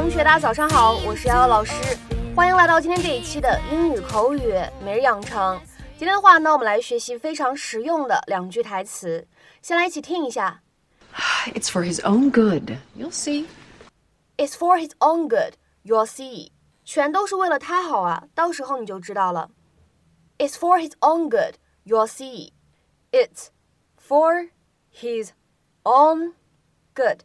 同学，大家早上好，我是瑶瑶老师，欢迎来到今天这一期的英语口语每日养成。今天的话呢，我们来学习非常实用的两句台词，先来一起听一下。It's for his own good. You'll see. It's for his own good. You'll see. 全都是为了他好啊，到时候你就知道了。It's for his own good. You'll see. It's for his own good.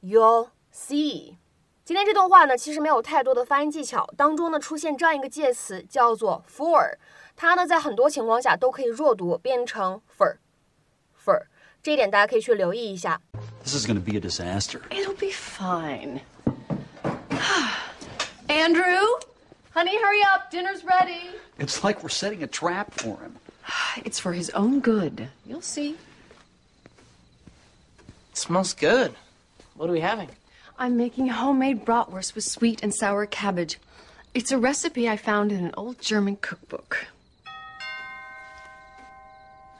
You'll see. 今天这段话呢，其实没有太多的发音技巧，当中呢出现这样一个介词叫做 for，它呢在很多情况下都可以弱读，变成 for，for，这一点大家可以去留意一下。This is going to be a disaster. It'll be fine. Andrew, honey, hurry up. Dinner's ready. It's like we're setting a trap for him. It's for his own good. You'll see. It smells good. What are we having? I'm making homemade bratwurst with sweet and sour cabbage. It's a recipe I found in an old German cookbook.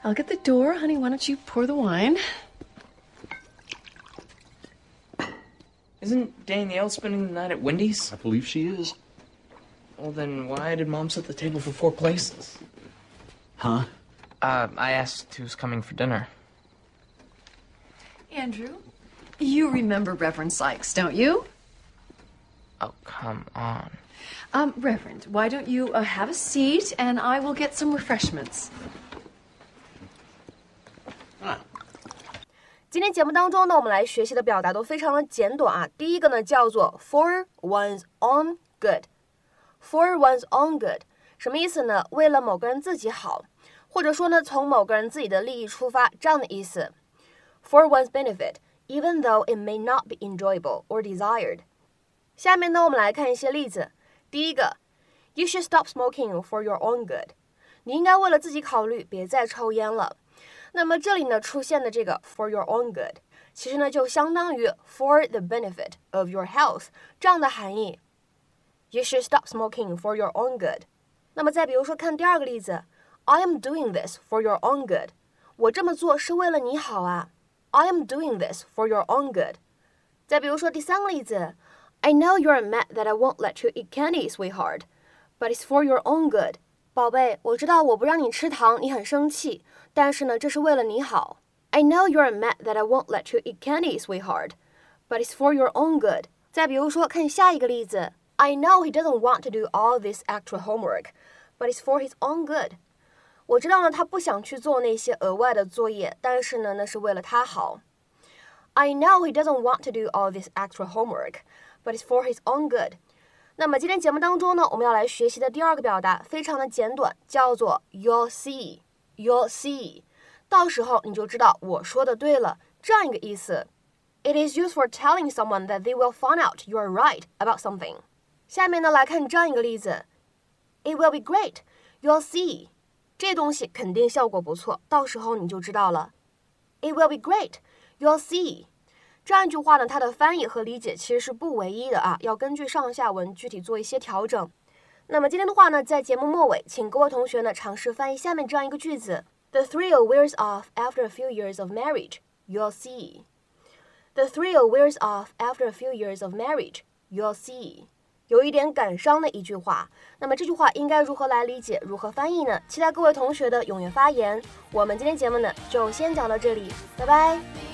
I'll get the door, honey. Why don't you pour the wine? Isn't Danielle spending the night at Wendy's? I believe she is. Well, then why did Mom set the table for four places? Huh? Uh, I asked who's coming for dinner. Andrew, you remember Reverend Sykes, don't you? Oh, come on. Um, Reverend, why don't you uh, have a seat and I will get some refreshments? 今天节目当中呢，我们来学习的表达都非常的简短啊。第一个呢叫做 for one's own good，for one's own good 什么意思呢？为了某个人自己好，或者说呢从某个人自己的利益出发这样的意思。For one's benefit, even though it may not be enjoyable or desired。下面呢我们来看一些例子。第一个，You should stop smoking for your own good。你应该为了自己考虑，别再抽烟了。那么这里呢出现的这个 for your own good，其实呢就相当于 for the benefit of your health 这样的含义。You should stop smoking for your own good。那么再比如说看第二个例子，I am doing this for your own good。我这么做是为了你好啊。 I am doing this for your own good。再比如说第三个例子，I know you're mad that I won't let you eat candy, sweetheart, but it's for your own good。宝贝，我知道我不让你吃糖，你很生气。但是呢，这是为了你好。I know you're mad that I won't let you eat candy, sweetheart, but it's for your own good。再比如说，看下一个例子，I know he doesn't want to do all this extra homework, but it's for his own good。 我知道呢，他不想去做那些额外的作业，但是呢，那是为了他好。I know he doesn't want to do all this extra homework, but it's for his own good。那么今天节目当中呢，我们要来学习的第二个表达非常的简短，叫做 You'll see。You'll see，到时候你就知道我说的对了，这样一个意思。It is used for telling someone that they will find out you are right about something。下面呢来看这样一个例子，It will be great. You'll see， 这东西肯定效果不错，到时候你就知道了。It will be great. You'll see。这样一句话呢，它的翻译和理解其实是不唯一的啊，要根据上下文具体做一些调整。那么今天的话呢，在节目末尾，请各位同学呢尝试翻译下面这样一个句子：The thrill wears off after a few years of marriage. You'll see. The thrill wears off after a few years of marriage. You'll see. 有一点感伤的一句话。那么这句话应该如何来理解，如何翻译呢？期待各位同学的踊跃发言。我们今天节目呢就先讲到这里，拜拜。